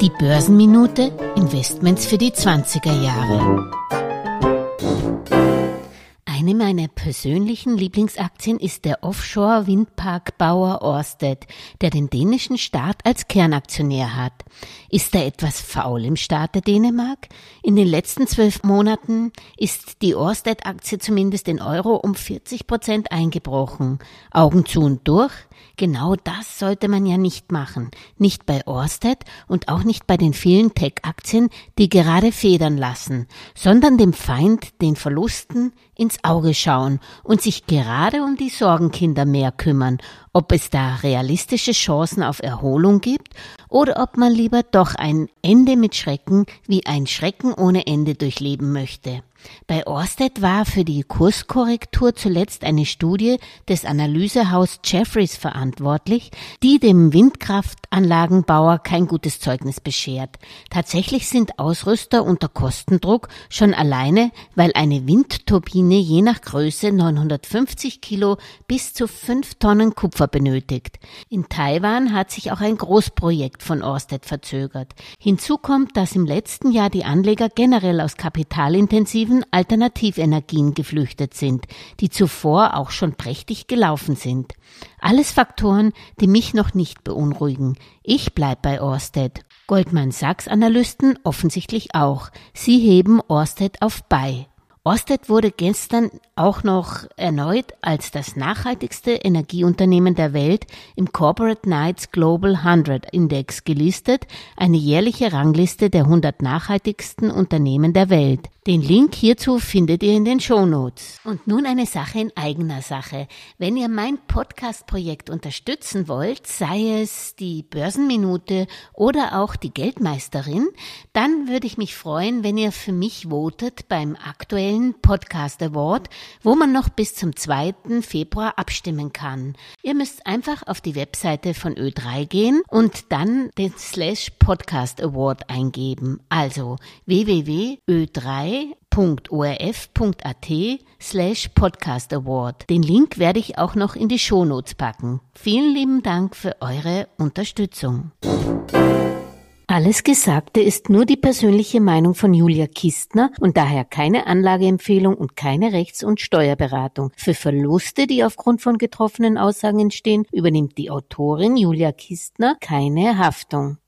Die Börsenminute Investments für die 20er Jahre. Eine meiner persönlichen Lieblingsaktien ist der Offshore-Windparkbauer Orsted, der den dänischen Staat als Kernaktionär hat. Ist da etwas faul im Staate Dänemark? In den letzten zwölf Monaten ist die Orsted-Aktie zumindest in Euro um 40 Prozent eingebrochen. Augen zu und durch? Genau das sollte man ja nicht machen. Nicht bei Orsted und auch nicht bei den vielen Tech-Aktien, die gerade federn lassen, sondern dem Feind, den Verlusten, ins Auge schauen und sich gerade um die Sorgenkinder mehr kümmern, ob es da realistische Chancen auf Erholung gibt oder ob man lieber doch ein Ende mit Schrecken wie ein Schrecken ohne Ende durchleben möchte. Bei Orsted war für die Kurskorrektur zuletzt eine Studie des Analysehaus Jeffries verantwortlich, die dem Windkraftanlagenbauer kein gutes Zeugnis beschert. Tatsächlich sind Ausrüster unter Kostendruck schon alleine, weil eine Windturbine je nach Größe 950 Kilo bis zu 5 Tonnen Kupfer benötigt. In Taiwan hat sich auch ein Großprojekt von Orsted verzögert. Hinzu kommt, dass im letzten Jahr die Anleger generell aus kapitalintensiven alternativen Alternativenergien geflüchtet sind, die zuvor auch schon prächtig gelaufen sind. Alles Faktoren, die mich noch nicht beunruhigen. Ich bleib bei Orsted. Goldman Sachs Analysten offensichtlich auch. Sie heben Orsted auf bei. Orsted wurde gestern auch noch erneut als das nachhaltigste Energieunternehmen der Welt im Corporate Knights Global 100 Index gelistet, eine jährliche Rangliste der 100 nachhaltigsten Unternehmen der Welt. Den Link hierzu findet ihr in den Show Notes. Und nun eine Sache in eigener Sache. Wenn ihr mein Podcast-Projekt unterstützen wollt, sei es die Börsenminute oder auch die Geldmeisterin, dann würde ich mich freuen, wenn ihr für mich votet beim aktuellen Podcast Award, wo man noch bis zum 2. Februar abstimmen kann. Ihr müsst einfach auf die Webseite von Ö3 gehen und dann den Slash Podcast Award eingeben. Also www.ö3 www.orf.at slash podcast award. Den Link werde ich auch noch in die Shownotes packen. Vielen lieben Dank für eure Unterstützung. Alles Gesagte ist nur die persönliche Meinung von Julia Kistner und daher keine Anlageempfehlung und keine Rechts- und Steuerberatung. Für Verluste, die aufgrund von getroffenen Aussagen entstehen, übernimmt die Autorin Julia Kistner keine Haftung.